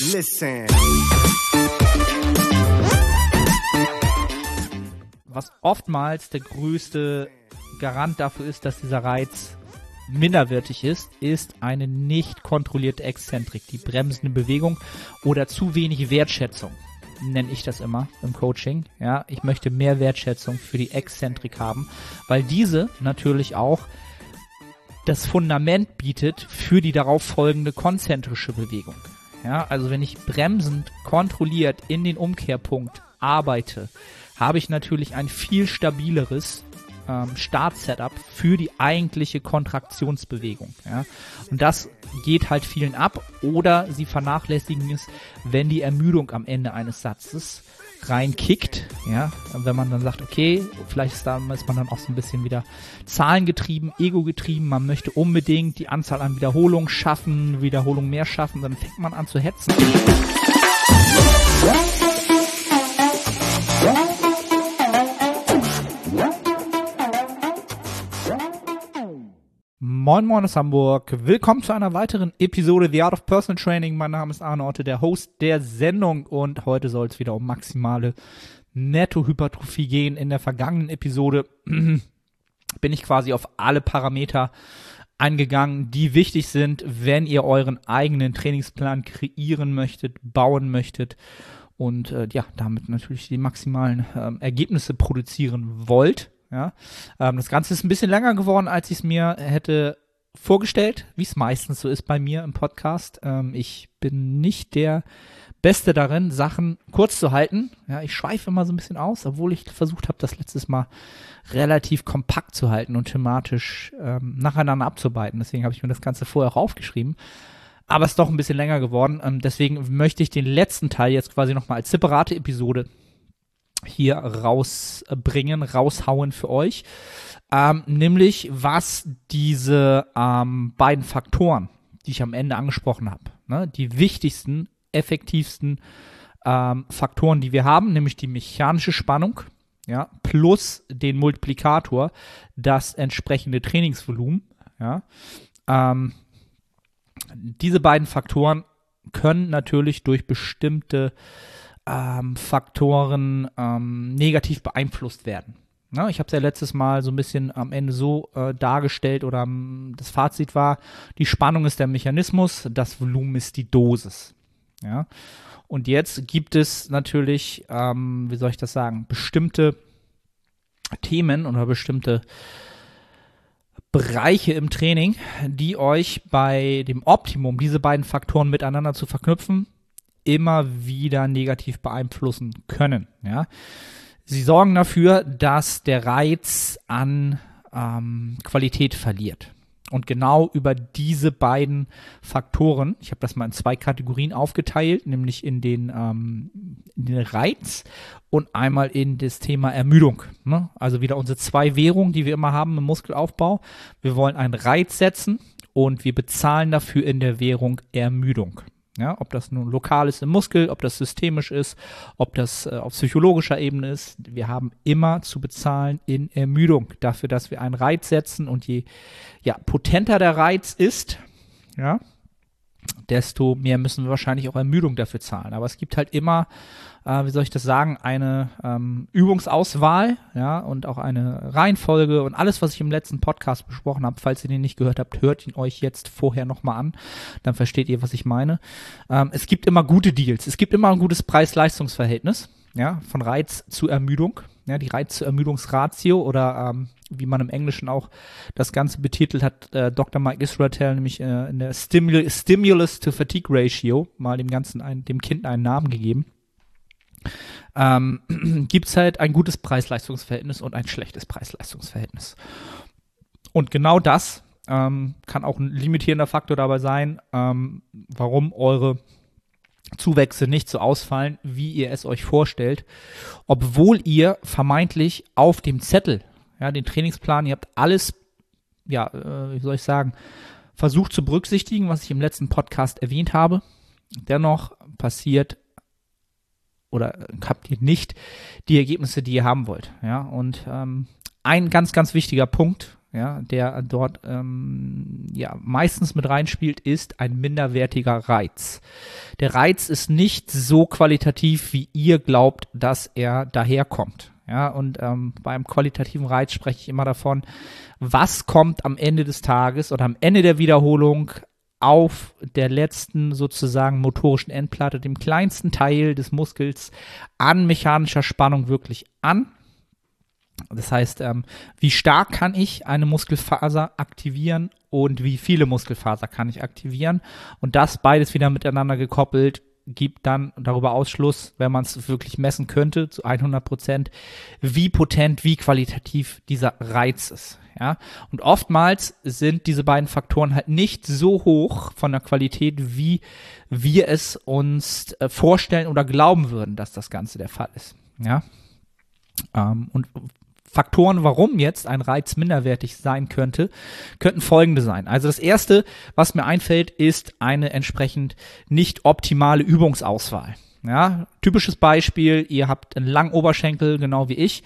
Listen. Was oftmals der größte Garant dafür ist, dass dieser Reiz minderwertig ist, ist eine nicht kontrollierte Exzentrik, die bremsende Bewegung oder zu wenig Wertschätzung nenne ich das immer im Coaching. Ja, ich möchte mehr Wertschätzung für die Exzentrik haben, weil diese natürlich auch das Fundament bietet für die darauf folgende konzentrische Bewegung. Ja, also wenn ich bremsend kontrolliert in den Umkehrpunkt arbeite, habe ich natürlich ein viel stabileres ähm, Start-Setup für die eigentliche Kontraktionsbewegung. Ja? Und das geht halt vielen ab oder sie vernachlässigen es, wenn die Ermüdung am Ende eines Satzes reinkickt, ja, wenn man dann sagt, okay, vielleicht ist, da, ist man dann auch so ein bisschen wieder zahlengetrieben, ego-getrieben, man möchte unbedingt die Anzahl an Wiederholungen schaffen, Wiederholungen mehr schaffen, dann fängt man an zu hetzen. Moin Moin aus Hamburg. Willkommen zu einer weiteren Episode The Art of Personal Training. Mein Name ist Arne Orte, der Host der Sendung und heute soll es wieder um maximale Nettohypertrophie gehen. In der vergangenen Episode bin ich quasi auf alle Parameter eingegangen, die wichtig sind, wenn ihr euren eigenen Trainingsplan kreieren möchtet, bauen möchtet und äh, ja, damit natürlich die maximalen äh, Ergebnisse produzieren wollt. Ja, ähm, das Ganze ist ein bisschen länger geworden, als ich es mir hätte vorgestellt, wie es meistens so ist bei mir im Podcast. Ähm, ich bin nicht der Beste darin, Sachen kurz zu halten. Ja, ich schweife immer so ein bisschen aus, obwohl ich versucht habe, das letztes Mal relativ kompakt zu halten und thematisch ähm, nacheinander abzuarbeiten. Deswegen habe ich mir das Ganze vorher auch aufgeschrieben. Aber es ist doch ein bisschen länger geworden. Ähm, deswegen möchte ich den letzten Teil jetzt quasi nochmal als separate Episode hier rausbringen, raushauen für euch. Ähm, nämlich was diese ähm, beiden Faktoren, die ich am Ende angesprochen habe, ne, die wichtigsten, effektivsten ähm, Faktoren, die wir haben, nämlich die mechanische Spannung, ja, plus den Multiplikator, das entsprechende Trainingsvolumen, ja. Ähm, diese beiden Faktoren können natürlich durch bestimmte ähm, Faktoren ähm, negativ beeinflusst werden. Ja, ich habe es ja letztes Mal so ein bisschen am Ende so äh, dargestellt oder ähm, das Fazit war, die Spannung ist der Mechanismus, das Volumen ist die Dosis. Ja. Und jetzt gibt es natürlich, ähm, wie soll ich das sagen, bestimmte Themen oder bestimmte Bereiche im Training, die euch bei dem Optimum, diese beiden Faktoren miteinander zu verknüpfen, immer wieder negativ beeinflussen können. Ja? Sie sorgen dafür, dass der Reiz an ähm, Qualität verliert. Und genau über diese beiden Faktoren, ich habe das mal in zwei Kategorien aufgeteilt, nämlich in den, ähm, in den Reiz und einmal in das Thema Ermüdung. Ne? Also wieder unsere zwei Währungen, die wir immer haben im Muskelaufbau. Wir wollen einen Reiz setzen und wir bezahlen dafür in der Währung Ermüdung. Ja, ob das nun lokal ist im Muskel, ob das systemisch ist, ob das äh, auf psychologischer Ebene ist. Wir haben immer zu bezahlen in Ermüdung dafür, dass wir einen Reiz setzen und je ja, potenter der Reiz ist, ja, desto mehr müssen wir wahrscheinlich auch Ermüdung dafür zahlen. Aber es gibt halt immer äh, wie soll ich das sagen, eine ähm, Übungsauswahl, ja, und auch eine Reihenfolge und alles, was ich im letzten Podcast besprochen habe. Falls ihr den nicht gehört habt, hört ihn euch jetzt vorher nochmal an. Dann versteht ihr, was ich meine. Ähm, es gibt immer gute Deals. Es gibt immer ein gutes Preis-Leistungs-Verhältnis, ja, von Reiz zu Ermüdung. Ja, die Reiz-zu-Ermüdungsratio oder ähm, wie man im Englischen auch das Ganze betitelt hat, äh, Dr. Mike Israel nämlich äh, in der Stimul Stimulus to Fatigue Ratio mal dem Ganzen ein, dem Kind einen Namen gegeben ähm, gibt es halt ein gutes Preis-Leistungs-Verhältnis und ein schlechtes Preis-Leistungs-Verhältnis. Und genau das ähm, kann auch ein limitierender Faktor dabei sein, ähm, warum eure Zuwächse nicht so ausfallen, wie ihr es euch vorstellt, obwohl ihr vermeintlich auf dem Zettel, ja, den Trainingsplan, ihr habt alles, ja, äh, wie soll ich sagen, versucht zu berücksichtigen, was ich im letzten Podcast erwähnt habe. Dennoch passiert oder habt ihr nicht die Ergebnisse, die ihr haben wollt. Ja, und ähm, ein ganz, ganz wichtiger Punkt, ja, der dort ähm, ja meistens mit reinspielt, ist ein minderwertiger Reiz. Der Reiz ist nicht so qualitativ, wie ihr glaubt, dass er daherkommt. Ja, und ähm, beim qualitativen Reiz spreche ich immer davon, was kommt am Ende des Tages oder am Ende der Wiederholung auf der letzten sozusagen motorischen Endplatte, dem kleinsten Teil des Muskels an mechanischer Spannung wirklich an. Das heißt, ähm, wie stark kann ich eine Muskelfaser aktivieren und wie viele Muskelfaser kann ich aktivieren? Und das beides wieder miteinander gekoppelt gibt dann darüber Ausschluss, wenn man es wirklich messen könnte, zu 100 Prozent, wie potent, wie qualitativ dieser Reiz ist. Ja, und oftmals sind diese beiden Faktoren halt nicht so hoch von der Qualität, wie wir es uns äh, vorstellen oder glauben würden, dass das Ganze der Fall ist. Ja, ähm, und Faktoren, warum jetzt ein Reiz minderwertig sein könnte, könnten folgende sein. Also das erste, was mir einfällt, ist eine entsprechend nicht optimale Übungsauswahl. Ja, typisches Beispiel, ihr habt einen langen Oberschenkel, genau wie ich,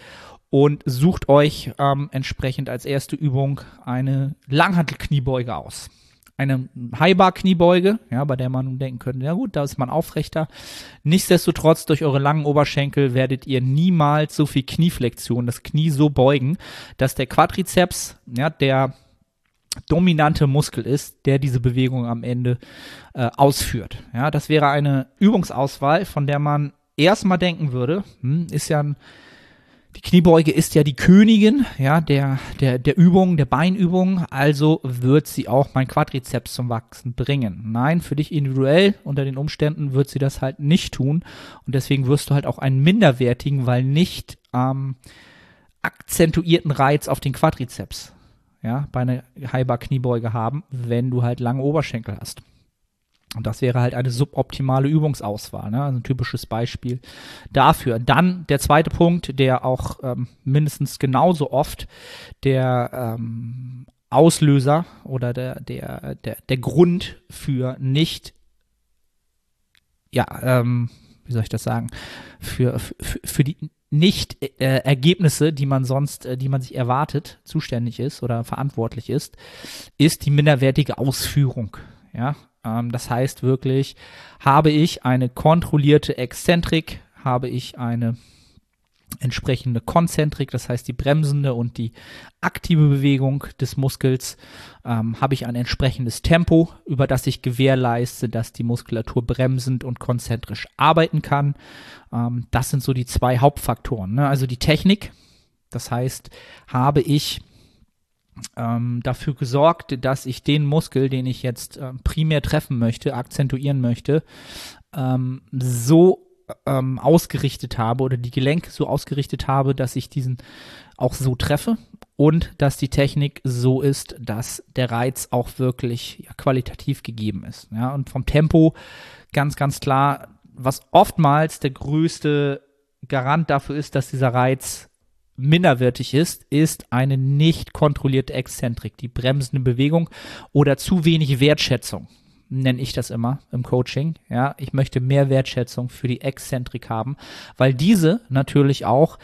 und sucht euch ähm, entsprechend als erste Übung eine Langhantelkniebeuge aus eine Highbar-Kniebeuge, ja, bei der man nun denken könnte, ja gut, da ist man aufrechter. Nichtsdestotrotz, durch eure langen Oberschenkel werdet ihr niemals so viel Knieflexion, das Knie so beugen, dass der Quadrizeps, ja, der dominante Muskel ist, der diese Bewegung am Ende äh, ausführt. Ja, das wäre eine Übungsauswahl, von der man erstmal denken würde, hm, ist ja ein die Kniebeuge ist ja die Königin, ja, der, der, der Übung, der Beinübung, also wird sie auch mein Quadrizeps zum Wachsen bringen. Nein, für dich individuell unter den Umständen wird sie das halt nicht tun und deswegen wirst du halt auch einen minderwertigen, weil nicht ähm, akzentuierten Reiz auf den Quadrizeps, ja, bei einer High Kniebeuge haben, wenn du halt lange Oberschenkel hast. Und das wäre halt eine suboptimale Übungsauswahl, ne? also ein typisches Beispiel dafür. Dann der zweite Punkt, der auch ähm, mindestens genauso oft der ähm, Auslöser oder der, der, der, der Grund für nicht, ja, ähm, wie soll ich das sagen, für, für, für die nicht-Ergebnisse, äh, die man sonst, äh, die man sich erwartet, zuständig ist oder verantwortlich ist, ist die minderwertige Ausführung. Ja, ähm, das heißt wirklich, habe ich eine kontrollierte Exzentrik, habe ich eine entsprechende Konzentrik, das heißt die bremsende und die aktive Bewegung des Muskels, ähm, habe ich ein entsprechendes Tempo, über das ich gewährleiste, dass die Muskulatur bremsend und konzentrisch arbeiten kann. Ähm, das sind so die zwei Hauptfaktoren. Ne? Also die Technik, das heißt, habe ich ähm, dafür gesorgt, dass ich den Muskel, den ich jetzt äh, primär treffen möchte, akzentuieren möchte, ähm, so ähm, ausgerichtet habe oder die Gelenke so ausgerichtet habe, dass ich diesen auch so treffe und dass die Technik so ist, dass der Reiz auch wirklich ja, qualitativ gegeben ist. Ja, und vom Tempo ganz, ganz klar, was oftmals der größte Garant dafür ist, dass dieser Reiz minderwertig ist, ist eine nicht kontrollierte Exzentrik, die bremsende Bewegung oder zu wenig Wertschätzung nenne ich das immer im Coaching. Ja, ich möchte mehr Wertschätzung für die Exzentrik haben, weil diese natürlich auch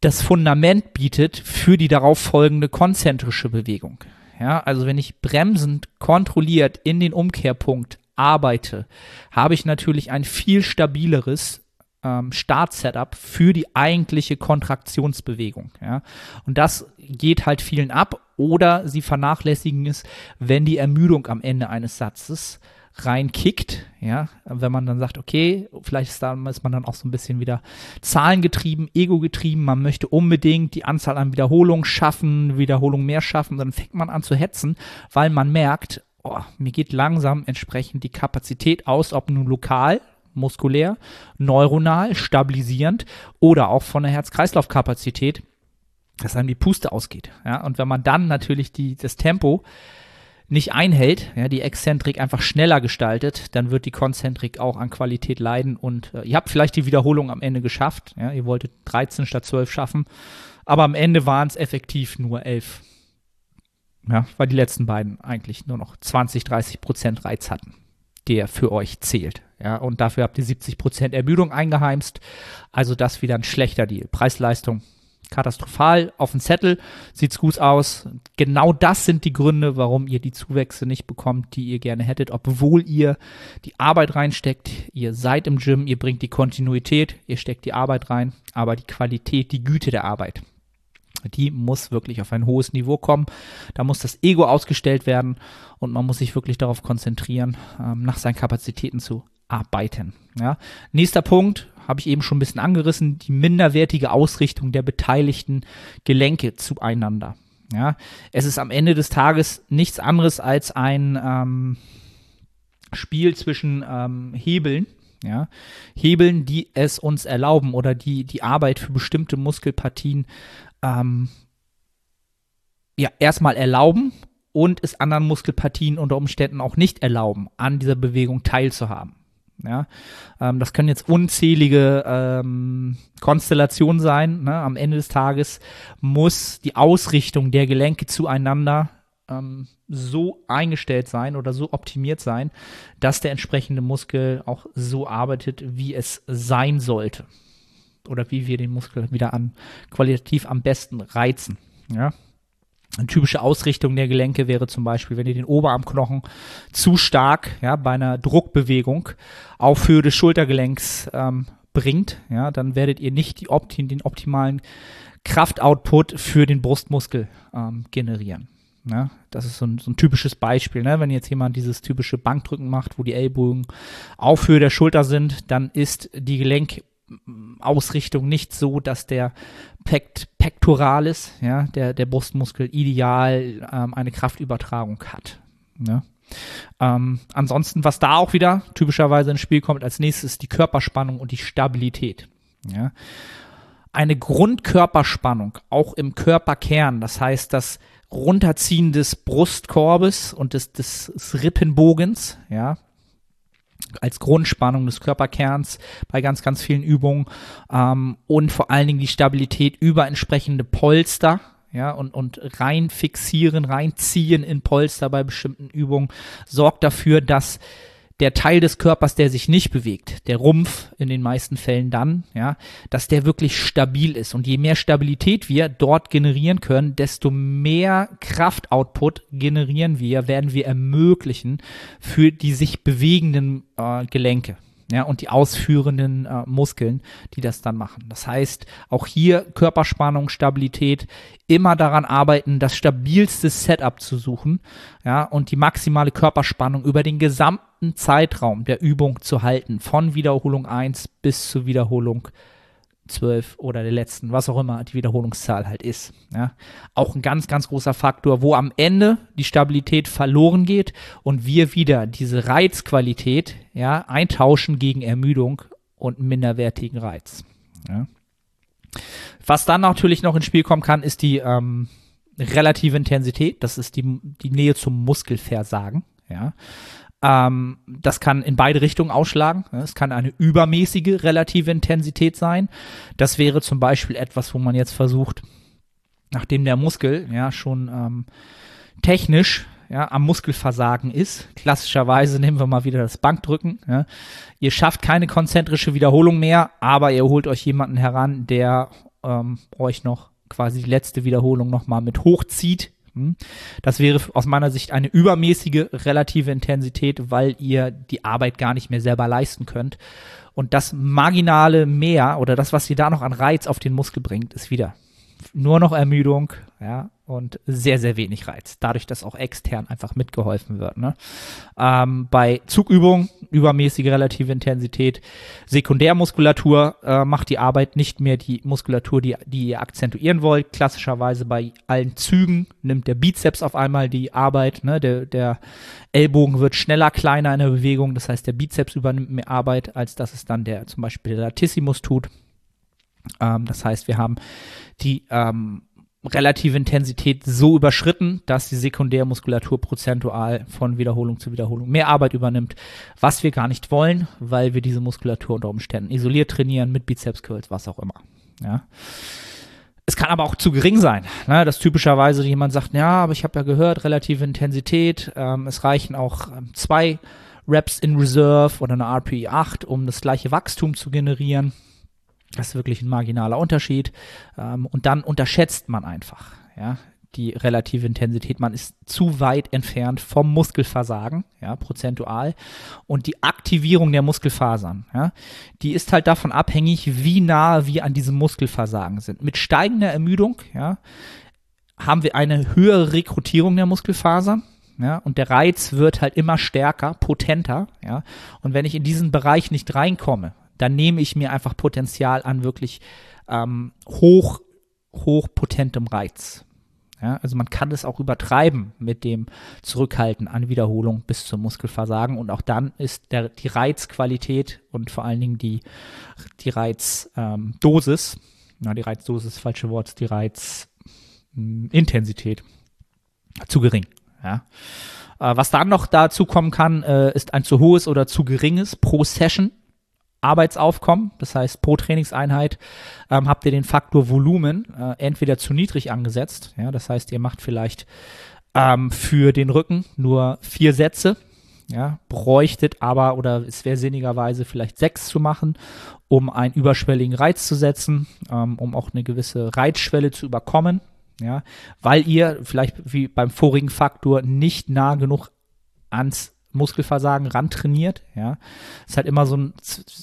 das Fundament bietet für die darauf folgende konzentrische Bewegung. Ja, also wenn ich bremsend kontrolliert in den Umkehrpunkt arbeite, habe ich natürlich ein viel stabileres ähm, Start-Setup für die eigentliche Kontraktionsbewegung. Ja? Und das geht halt vielen ab oder sie vernachlässigen es, wenn die Ermüdung am Ende eines Satzes reinkickt, ja, wenn man dann sagt, okay, vielleicht ist, da, ist man dann auch so ein bisschen wieder zahlengetrieben, ego-getrieben, man möchte unbedingt die Anzahl an Wiederholungen schaffen, Wiederholungen mehr schaffen, dann fängt man an zu hetzen, weil man merkt, oh, mir geht langsam entsprechend die Kapazität aus, ob nun lokal, muskulär, neuronal, stabilisierend oder auch von der Herz-Kreislauf-Kapazität, dass einem die Puste ausgeht. Ja? Und wenn man dann natürlich die, das Tempo nicht einhält, ja, die Exzentrik einfach schneller gestaltet, dann wird die Konzentrik auch an Qualität leiden und äh, ihr habt vielleicht die Wiederholung am Ende geschafft, ja, ihr wolltet 13 statt 12 schaffen, aber am Ende waren es effektiv nur 11. Ja, weil die letzten beiden eigentlich nur noch 20, 30 Prozent Reiz hatten der für euch zählt. Ja, und dafür habt ihr 70% Ermüdung eingeheimst. Also das wieder ein schlechter Deal. Preis-Leistung katastrophal auf dem Zettel, sieht's gut aus. Genau das sind die Gründe, warum ihr die Zuwächse nicht bekommt, die ihr gerne hättet, obwohl ihr die Arbeit reinsteckt. Ihr seid im Gym, ihr bringt die Kontinuität, ihr steckt die Arbeit rein, aber die Qualität, die Güte der Arbeit, die muss wirklich auf ein hohes Niveau kommen. Da muss das Ego ausgestellt werden und man muss sich wirklich darauf konzentrieren, ähm, nach seinen Kapazitäten zu arbeiten. Ja. Nächster Punkt, habe ich eben schon ein bisschen angerissen, die minderwertige Ausrichtung der beteiligten Gelenke zueinander. Ja, es ist am Ende des Tages nichts anderes als ein ähm, Spiel zwischen ähm, Hebeln, ja, Hebeln, die es uns erlauben oder die die Arbeit für bestimmte Muskelpartien ähm, ja erstmal erlauben und es anderen Muskelpartien unter Umständen auch nicht erlauben, an dieser Bewegung teilzuhaben. Ja, ähm, das können jetzt unzählige ähm, Konstellationen sein. Ne? Am Ende des Tages muss die Ausrichtung der Gelenke zueinander ähm, so eingestellt sein oder so optimiert sein, dass der entsprechende Muskel auch so arbeitet, wie es sein sollte. Oder wie wir den Muskel wieder an qualitativ am besten reizen. Ja. Eine typische Ausrichtung der Gelenke wäre zum Beispiel, wenn ihr den Oberarmknochen zu stark ja, bei einer Druckbewegung auf Höhe des Schultergelenks ähm, bringt, ja, dann werdet ihr nicht die Opti den optimalen Kraftoutput für den Brustmuskel ähm, generieren. Ja, das ist so ein, so ein typisches Beispiel. Ne? Wenn jetzt jemand dieses typische Bankdrücken macht, wo die Ellbogen auf Höhe der Schulter sind, dann ist die Gelenk Ausrichtung nicht so, dass der Pect Pectoralis, ja, der, der Brustmuskel ideal ähm, eine Kraftübertragung hat. Ne? Ähm, ansonsten, was da auch wieder typischerweise ins Spiel kommt, als nächstes die Körperspannung und die Stabilität. Ja? Eine Grundkörperspannung, auch im Körperkern, das heißt das Runterziehen des Brustkorbes und des, des Rippenbogens, ja, als Grundspannung des Körperkerns bei ganz, ganz vielen Übungen ähm, und vor allen Dingen die Stabilität über entsprechende Polster. Ja, und, und rein fixieren, reinziehen in Polster bei bestimmten Übungen sorgt dafür, dass der Teil des Körpers, der sich nicht bewegt, der Rumpf in den meisten Fällen dann, ja, dass der wirklich stabil ist. Und je mehr Stabilität wir dort generieren können, desto mehr Kraftoutput generieren wir, werden wir ermöglichen für die sich bewegenden äh, Gelenke ja, und die ausführenden äh, Muskeln, die das dann machen. Das heißt, auch hier Körperspannung, Stabilität, immer daran arbeiten, das stabilste Setup zu suchen, ja, und die maximale Körperspannung über den gesamten Zeitraum der Übung zu halten, von Wiederholung 1 bis zur Wiederholung 12 oder der letzten, was auch immer die Wiederholungszahl halt ist. Ja. Auch ein ganz, ganz großer Faktor, wo am Ende die Stabilität verloren geht und wir wieder diese Reizqualität ja, eintauschen gegen Ermüdung und minderwertigen Reiz. Ja. Was dann natürlich noch ins Spiel kommen kann, ist die ähm, relative Intensität. Das ist die, die Nähe zum Muskelversagen. Ja. Ähm, das kann in beide Richtungen ausschlagen. Es kann eine übermäßige relative Intensität sein. Das wäre zum Beispiel etwas, wo man jetzt versucht, nachdem der Muskel ja schon ähm, technisch ja, am Muskelversagen ist. Klassischerweise nehmen wir mal wieder das Bankdrücken. Ja. Ihr schafft keine konzentrische Wiederholung mehr, aber ihr holt euch jemanden heran, der ähm, euch noch quasi die letzte Wiederholung nochmal mit hochzieht. Hm? Das wäre aus meiner Sicht eine übermäßige relative Intensität, weil ihr die Arbeit gar nicht mehr selber leisten könnt. Und das marginale Mehr oder das, was ihr da noch an Reiz auf den Muskel bringt, ist wieder nur noch Ermüdung, ja, und sehr, sehr wenig Reiz. Dadurch, dass auch extern einfach mitgeholfen wird. Ne? Ähm, bei Zugübungen, übermäßige relative Intensität, Sekundärmuskulatur äh, macht die Arbeit nicht mehr die Muskulatur, die, die ihr akzentuieren wollt. Klassischerweise bei allen Zügen nimmt der Bizeps auf einmal die Arbeit. Ne? Der, der Ellbogen wird schneller kleiner in der Bewegung. Das heißt, der Bizeps übernimmt mehr Arbeit, als dass es dann der zum Beispiel der Latissimus tut. Ähm, das heißt, wir haben die ähm, relative Intensität so überschritten, dass die Sekundärmuskulatur prozentual von Wiederholung zu Wiederholung mehr Arbeit übernimmt, was wir gar nicht wollen, weil wir diese Muskulatur unter Umständen isoliert trainieren mit Bizeps Curls, was auch immer. Ja. Es kann aber auch zu gering sein, ne, dass typischerweise jemand sagt, ja, aber ich habe ja gehört, relative Intensität, ähm, es reichen auch ähm, zwei Reps in Reserve oder eine RPE 8, um das gleiche Wachstum zu generieren. Das ist wirklich ein marginaler Unterschied. Ähm, und dann unterschätzt man einfach, ja, die relative Intensität. Man ist zu weit entfernt vom Muskelversagen, ja, prozentual. Und die Aktivierung der Muskelfasern, ja, die ist halt davon abhängig, wie nah wir an diesem Muskelversagen sind. Mit steigender Ermüdung, ja, haben wir eine höhere Rekrutierung der Muskelfasern. Ja, und der Reiz wird halt immer stärker, potenter, ja. Und wenn ich in diesen Bereich nicht reinkomme, dann nehme ich mir einfach Potenzial an wirklich ähm, hoch, hochpotentem Reiz. Ja, also man kann es auch übertreiben mit dem Zurückhalten an Wiederholung bis zum Muskelversagen und auch dann ist der, die Reizqualität und vor allen Dingen die, die Reizdosis, ähm, na, die Reizdosis falsche Wort, die Reizintensität zu gering. Ja. Äh, was dann noch dazu kommen kann, äh, ist ein zu hohes oder zu geringes pro Session Arbeitsaufkommen, das heißt pro Trainingseinheit ähm, habt ihr den Faktor Volumen äh, entweder zu niedrig angesetzt, ja, das heißt ihr macht vielleicht ähm, für den Rücken nur vier Sätze, ja, bräuchtet aber oder es wäre sinnigerweise vielleicht sechs zu machen, um einen überschwelligen Reiz zu setzen, ähm, um auch eine gewisse Reizschwelle zu überkommen, ja, weil ihr vielleicht wie beim vorigen Faktor nicht nah genug ans Muskelversagen rantrainiert. Ja, ist halt immer so ein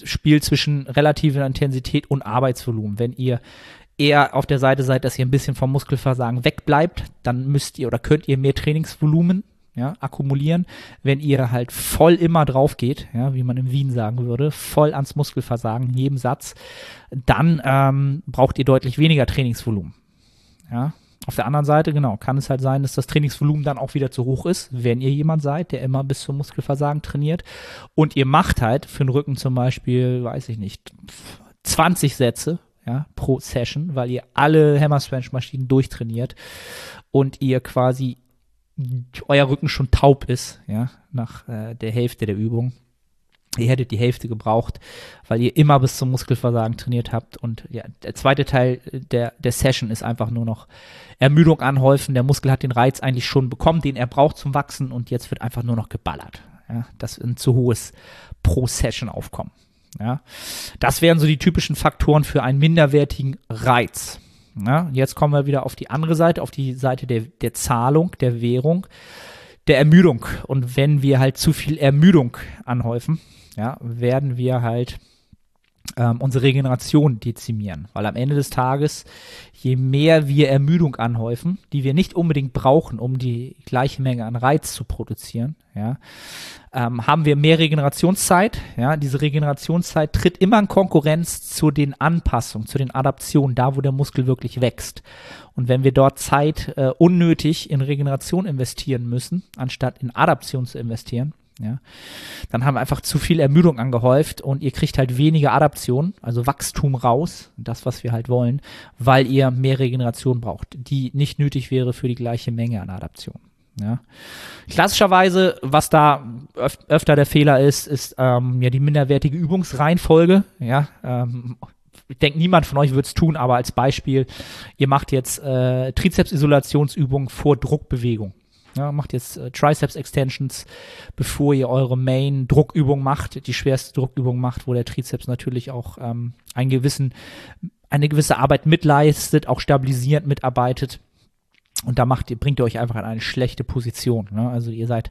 Spiel zwischen relativer Intensität und Arbeitsvolumen. Wenn ihr eher auf der Seite seid, dass ihr ein bisschen vom Muskelversagen wegbleibt, dann müsst ihr oder könnt ihr mehr Trainingsvolumen ja, akkumulieren. Wenn ihr halt voll immer drauf geht, ja, wie man in Wien sagen würde, voll ans Muskelversagen in jedem Satz, dann ähm, braucht ihr deutlich weniger Trainingsvolumen. Ja, auf der anderen Seite, genau, kann es halt sein, dass das Trainingsvolumen dann auch wieder zu hoch ist, wenn ihr jemand seid, der immer bis zum Muskelversagen trainiert. Und ihr macht halt für den Rücken zum Beispiel, weiß ich nicht, 20 Sätze ja, pro Session, weil ihr alle Hammer Strength Maschinen durchtrainiert und ihr quasi euer Rücken schon taub ist, ja, nach äh, der Hälfte der Übung Ihr hättet die Hälfte gebraucht, weil ihr immer bis zum Muskelversagen trainiert habt. Und ja, der zweite Teil der, der Session ist einfach nur noch Ermüdung anhäufen. Der Muskel hat den Reiz eigentlich schon bekommen, den er braucht zum Wachsen und jetzt wird einfach nur noch geballert. Ja, das ist ein zu hohes Pro-Session-Aufkommen. Ja, das wären so die typischen Faktoren für einen minderwertigen Reiz. Ja, jetzt kommen wir wieder auf die andere Seite, auf die Seite der, der Zahlung, der Währung, der Ermüdung. Und wenn wir halt zu viel Ermüdung anhäufen, ja, werden wir halt ähm, unsere Regeneration dezimieren. Weil am Ende des Tages, je mehr wir Ermüdung anhäufen, die wir nicht unbedingt brauchen, um die gleiche Menge an Reiz zu produzieren, ja, ähm, haben wir mehr Regenerationszeit. Ja, diese Regenerationszeit tritt immer in Konkurrenz zu den Anpassungen, zu den Adaptionen, da wo der Muskel wirklich wächst. Und wenn wir dort Zeit äh, unnötig in Regeneration investieren müssen, anstatt in Adaption zu investieren, ja, dann haben wir einfach zu viel Ermüdung angehäuft und ihr kriegt halt weniger Adaption, also Wachstum raus, das, was wir halt wollen, weil ihr mehr Regeneration braucht, die nicht nötig wäre für die gleiche Menge an Adaption. Ja. Klassischerweise, was da öf öfter der Fehler ist, ist ähm, ja die minderwertige Übungsreihenfolge. Ja, ähm, ich denke, niemand von euch wird es tun, aber als Beispiel, ihr macht jetzt äh, Trizeps-Isolationsübung vor Druckbewegung. Ja, macht jetzt äh, Triceps Extensions, bevor ihr eure Main Druckübung macht, die schwerste Druckübung macht, wo der Trizeps natürlich auch ähm, einen gewissen, eine gewisse Arbeit mitleistet, auch stabilisierend mitarbeitet. Und da macht ihr, bringt ihr euch einfach in eine schlechte Position. Ne? Also ihr seid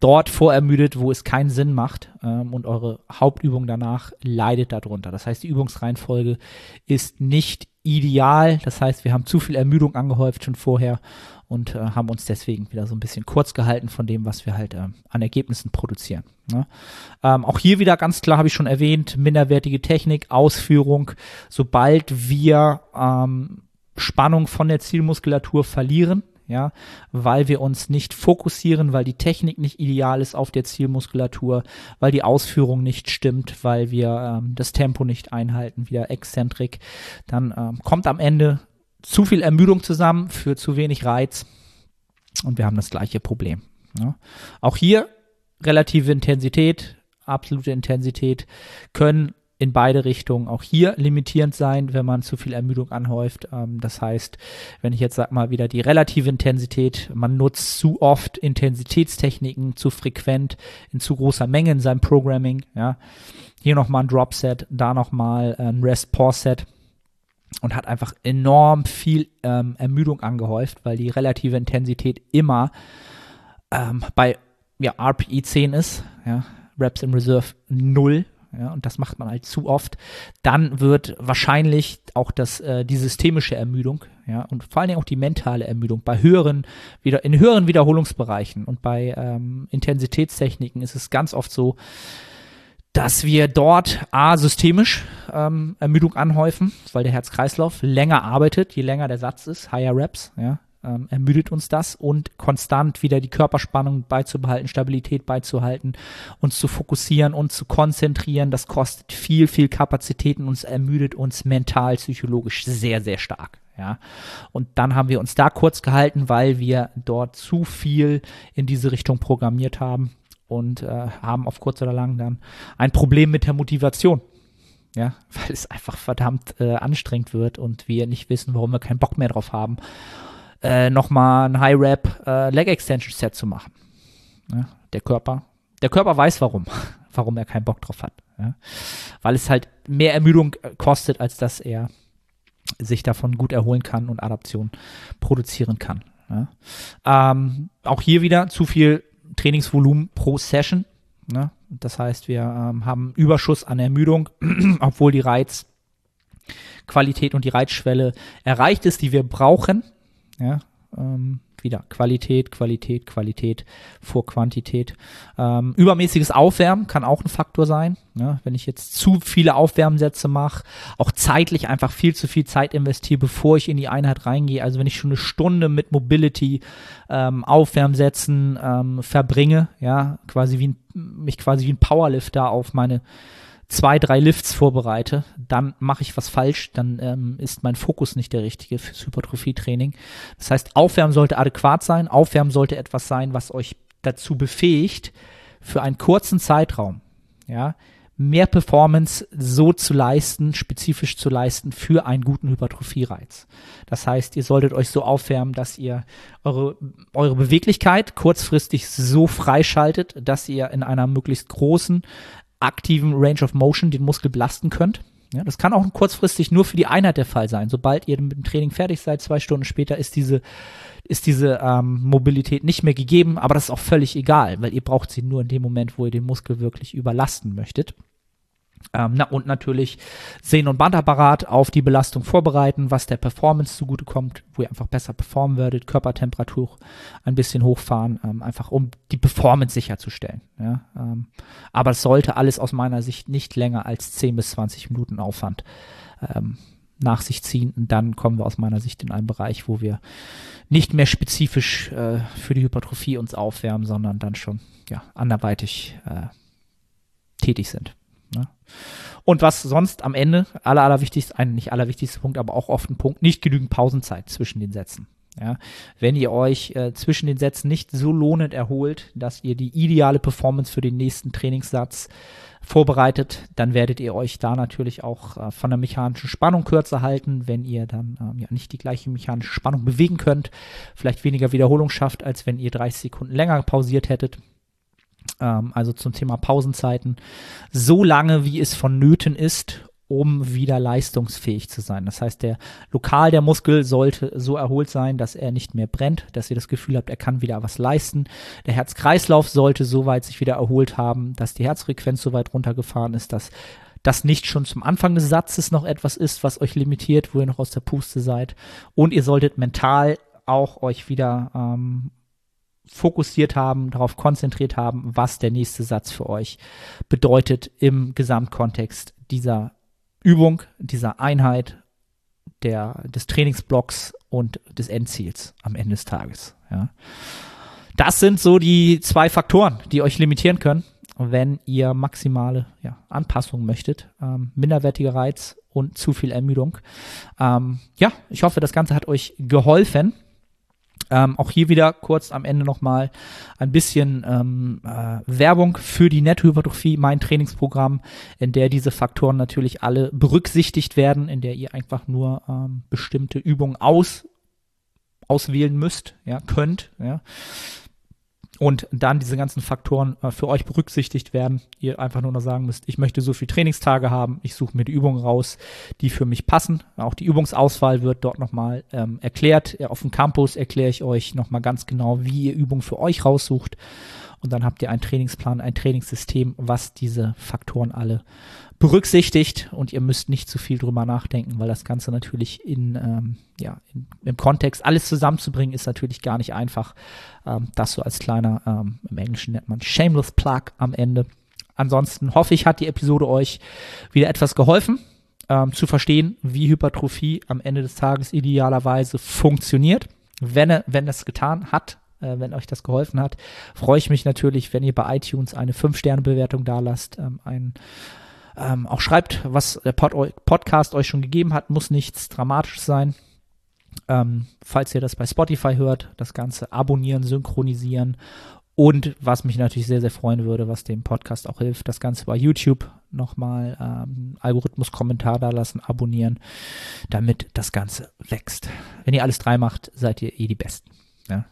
dort vorermüdet, wo es keinen Sinn macht ähm, und eure Hauptübung danach leidet darunter. Das heißt, die Übungsreihenfolge ist nicht ideal. Das heißt, wir haben zu viel Ermüdung angehäuft schon vorher und äh, haben uns deswegen wieder so ein bisschen kurz gehalten von dem, was wir halt äh, an Ergebnissen produzieren. Ne? Ähm, auch hier wieder ganz klar habe ich schon erwähnt, minderwertige Technik, Ausführung. Sobald wir ähm, Spannung von der Zielmuskulatur verlieren, ja, weil wir uns nicht fokussieren, weil die Technik nicht ideal ist auf der Zielmuskulatur, weil die Ausführung nicht stimmt, weil wir ähm, das Tempo nicht einhalten, wieder Exzentrik, dann ähm, kommt am Ende zu viel Ermüdung zusammen für zu wenig Reiz und wir haben das gleiche Problem. Ja. Auch hier relative Intensität, absolute Intensität können in beide Richtungen auch hier limitierend sein, wenn man zu viel Ermüdung anhäuft. Ähm, das heißt, wenn ich jetzt sag mal wieder die relative Intensität, man nutzt zu oft Intensitätstechniken zu frequent in zu großer Menge in seinem Programming, ja. Hier nochmal ein Drop Set, da nochmal ein Rest Pause Set und hat einfach enorm viel ähm, Ermüdung angehäuft, weil die relative Intensität immer ähm, bei ja, RPE 10 ist, ja, Reps in Reserve 0 ja, und das macht man halt zu oft, dann wird wahrscheinlich auch das, äh, die systemische Ermüdung, ja, und vor allen Dingen auch die mentale Ermüdung bei höheren, wieder, in höheren Wiederholungsbereichen und bei ähm, Intensitätstechniken ist es ganz oft so, dass wir dort A, systemisch ähm, Ermüdung anhäufen, weil der Herz-Kreislauf länger arbeitet, je länger der Satz ist, higher Reps, ja, ähm, ermüdet uns das und konstant wieder die Körperspannung beizubehalten, Stabilität beizuhalten, uns zu fokussieren und zu konzentrieren, das kostet viel, viel Kapazitäten und es ermüdet uns mental, psychologisch sehr, sehr stark. Ja, und dann haben wir uns da kurz gehalten, weil wir dort zu viel in diese Richtung programmiert haben und äh, haben auf kurz oder lang dann ein Problem mit der Motivation. Ja, weil es einfach verdammt äh, anstrengend wird und wir nicht wissen, warum wir keinen Bock mehr drauf haben äh, nochmal ein High Rap äh, Leg Extension Set zu machen. Ja, der Körper, der Körper weiß warum, warum er keinen Bock drauf hat. Ja? Weil es halt mehr Ermüdung äh, kostet, als dass er sich davon gut erholen kann und Adaption produzieren kann. Ja? Ähm, auch hier wieder zu viel Trainingsvolumen pro Session. Ne? Das heißt, wir ähm, haben Überschuss an Ermüdung, obwohl die Reizqualität und die Reizschwelle erreicht ist, die wir brauchen. Ja, ähm, wieder Qualität, Qualität, Qualität vor Quantität. Ähm, übermäßiges Aufwärmen kann auch ein Faktor sein. Ja, wenn ich jetzt zu viele Aufwärmsätze mache, auch zeitlich einfach viel zu viel Zeit investiere, bevor ich in die Einheit reingehe. Also wenn ich schon eine Stunde mit Mobility ähm, Aufwärmsätzen ähm, verbringe, ja, quasi wie ein, mich quasi wie ein Powerlifter auf meine zwei, drei Lifts vorbereite, dann mache ich was falsch, dann ähm, ist mein Fokus nicht der richtige fürs Hypertrophie-Training. Das heißt, Aufwärmen sollte adäquat sein, Aufwärmen sollte etwas sein, was euch dazu befähigt, für einen kurzen Zeitraum, ja, mehr Performance so zu leisten, spezifisch zu leisten für einen guten Hypertrophie-Reiz. Das heißt, ihr solltet euch so aufwärmen, dass ihr eure, eure Beweglichkeit kurzfristig so freischaltet, dass ihr in einer möglichst großen aktiven Range of Motion den Muskel belasten könnt. Ja, das kann auch kurzfristig nur für die Einheit der Fall sein. Sobald ihr mit dem Training fertig seid, zwei Stunden später ist diese, ist diese ähm, Mobilität nicht mehr gegeben, aber das ist auch völlig egal, weil ihr braucht sie nur in dem Moment, wo ihr den Muskel wirklich überlasten möchtet. Ähm, na, und natürlich Sehnen- und Bandapparat auf die Belastung vorbereiten, was der Performance zugutekommt, wo ihr einfach besser performen werdet, Körpertemperatur ein bisschen hochfahren, ähm, einfach um die Performance sicherzustellen. Ja? Ähm, aber es sollte alles aus meiner Sicht nicht länger als 10 bis 20 Minuten Aufwand ähm, nach sich ziehen. Und dann kommen wir aus meiner Sicht in einen Bereich, wo wir nicht mehr spezifisch äh, für die Hypertrophie uns aufwärmen, sondern dann schon ja, anderweitig äh, tätig sind. Ne? Und was sonst am Ende, aller, allerwichtigste, ein nicht allerwichtigster Punkt, aber auch oft ein Punkt, nicht genügend Pausenzeit zwischen den Sätzen. Ja, wenn ihr euch äh, zwischen den Sätzen nicht so lohnend erholt, dass ihr die ideale Performance für den nächsten Trainingssatz vorbereitet, dann werdet ihr euch da natürlich auch äh, von der mechanischen Spannung kürzer halten, wenn ihr dann ähm, ja nicht die gleiche mechanische Spannung bewegen könnt, vielleicht weniger Wiederholung schafft, als wenn ihr 30 Sekunden länger pausiert hättet ähm, also zum Thema Pausenzeiten, so lange, wie es vonnöten ist, um wieder leistungsfähig zu sein. Das heißt, der Lokal der Muskel sollte so erholt sein, dass er nicht mehr brennt, dass ihr das Gefühl habt, er kann wieder was leisten. Der Herzkreislauf sollte so weit sich wieder erholt haben, dass die Herzfrequenz so weit runtergefahren ist, dass das nicht schon zum Anfang des Satzes noch etwas ist, was euch limitiert, wo ihr noch aus der Puste seid. Und ihr solltet mental auch euch wieder ähm, fokussiert haben, darauf konzentriert haben, was der nächste Satz für euch bedeutet im Gesamtkontext dieser Übung, dieser Einheit, der, des Trainingsblocks und des Endziels am Ende des Tages. Ja. Das sind so die zwei Faktoren, die euch limitieren können, wenn ihr maximale ja, Anpassungen möchtet. Ähm, minderwertiger Reiz und zu viel Ermüdung. Ähm, ja, ich hoffe, das Ganze hat euch geholfen. Ähm, auch hier wieder kurz am Ende nochmal ein bisschen ähm, äh, Werbung für die Nettohypertrophie, mein Trainingsprogramm, in der diese Faktoren natürlich alle berücksichtigt werden, in der ihr einfach nur ähm, bestimmte Übungen aus, auswählen müsst, ja, könnt, ja und dann diese ganzen Faktoren äh, für euch berücksichtigt werden. Ihr einfach nur noch sagen müsst, ich möchte so viele Trainingstage haben, ich suche mir die Übungen raus, die für mich passen. Auch die Übungsauswahl wird dort nochmal ähm, erklärt. Auf dem Campus erkläre ich euch nochmal ganz genau, wie ihr Übungen für euch raussucht. Und dann habt ihr einen Trainingsplan, ein Trainingssystem, was diese Faktoren alle berücksichtigt und ihr müsst nicht zu viel drüber nachdenken, weil das Ganze natürlich in, ähm, ja, in, im Kontext alles zusammenzubringen ist natürlich gar nicht einfach. Ähm, das so als kleiner, ähm, im Englischen nennt man Shameless Plug am Ende. Ansonsten hoffe ich, hat die Episode euch wieder etwas geholfen, ähm, zu verstehen, wie Hypertrophie am Ende des Tages idealerweise funktioniert. Wenn, wenn das getan hat, äh, wenn euch das geholfen hat, freue ich mich natürlich, wenn ihr bei iTunes eine 5-Sterne-Bewertung da lasst, ähm, ein ähm, auch schreibt, was der Pod Podcast euch schon gegeben hat, muss nichts dramatisch sein. Ähm, falls ihr das bei Spotify hört, das Ganze abonnieren, synchronisieren und was mich natürlich sehr, sehr freuen würde, was dem Podcast auch hilft, das Ganze bei YouTube nochmal ähm, Algorithmus-Kommentar da lassen, abonnieren, damit das Ganze wächst. Wenn ihr alles drei macht, seid ihr eh die Besten. Ja.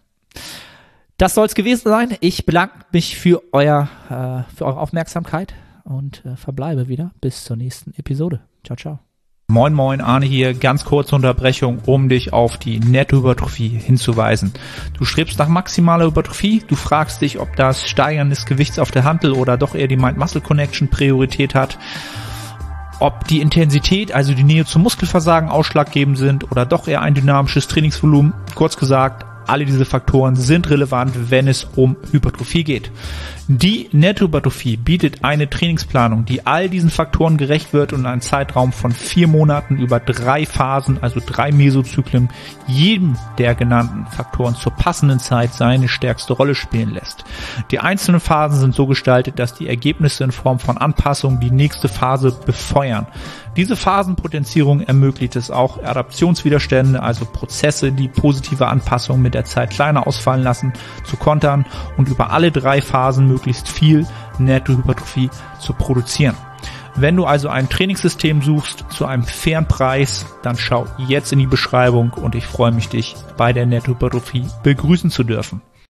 Das soll es gewesen sein. Ich bedanke mich für, euer, äh, für eure Aufmerksamkeit und äh, verbleibe wieder bis zur nächsten Episode. Ciao, ciao. Moin Moin, Arne hier. Ganz kurze Unterbrechung, um dich auf die Nettohypertrophie hinzuweisen. Du strebst nach maximaler Hypertrophie, du fragst dich, ob das Steigern des Gewichts auf der Handel oder doch eher die Mind-Muscle-Connection Priorität hat, ob die Intensität, also die Nähe zum Muskelversagen ausschlaggebend sind oder doch eher ein dynamisches Trainingsvolumen. Kurz gesagt, alle diese Faktoren sind relevant, wenn es um Hypertrophie geht. Die Nettohypertrophie bietet eine Trainingsplanung, die all diesen Faktoren gerecht wird und einen Zeitraum von vier Monaten über drei Phasen, also drei Mesozyklen, jedem der genannten Faktoren zur passenden Zeit seine stärkste Rolle spielen lässt. Die einzelnen Phasen sind so gestaltet, dass die Ergebnisse in Form von Anpassungen die nächste Phase befeuern. Diese Phasenpotenzierung ermöglicht es auch, Adaptionswiderstände, also Prozesse, die positive Anpassungen mit der Zeit kleiner ausfallen lassen, zu kontern und über alle drei Phasen möglichst viel Nettohypertrophie zu produzieren. Wenn du also ein Trainingssystem suchst zu einem fairen Preis, dann schau jetzt in die Beschreibung und ich freue mich, dich bei der Nettohypertrophie begrüßen zu dürfen.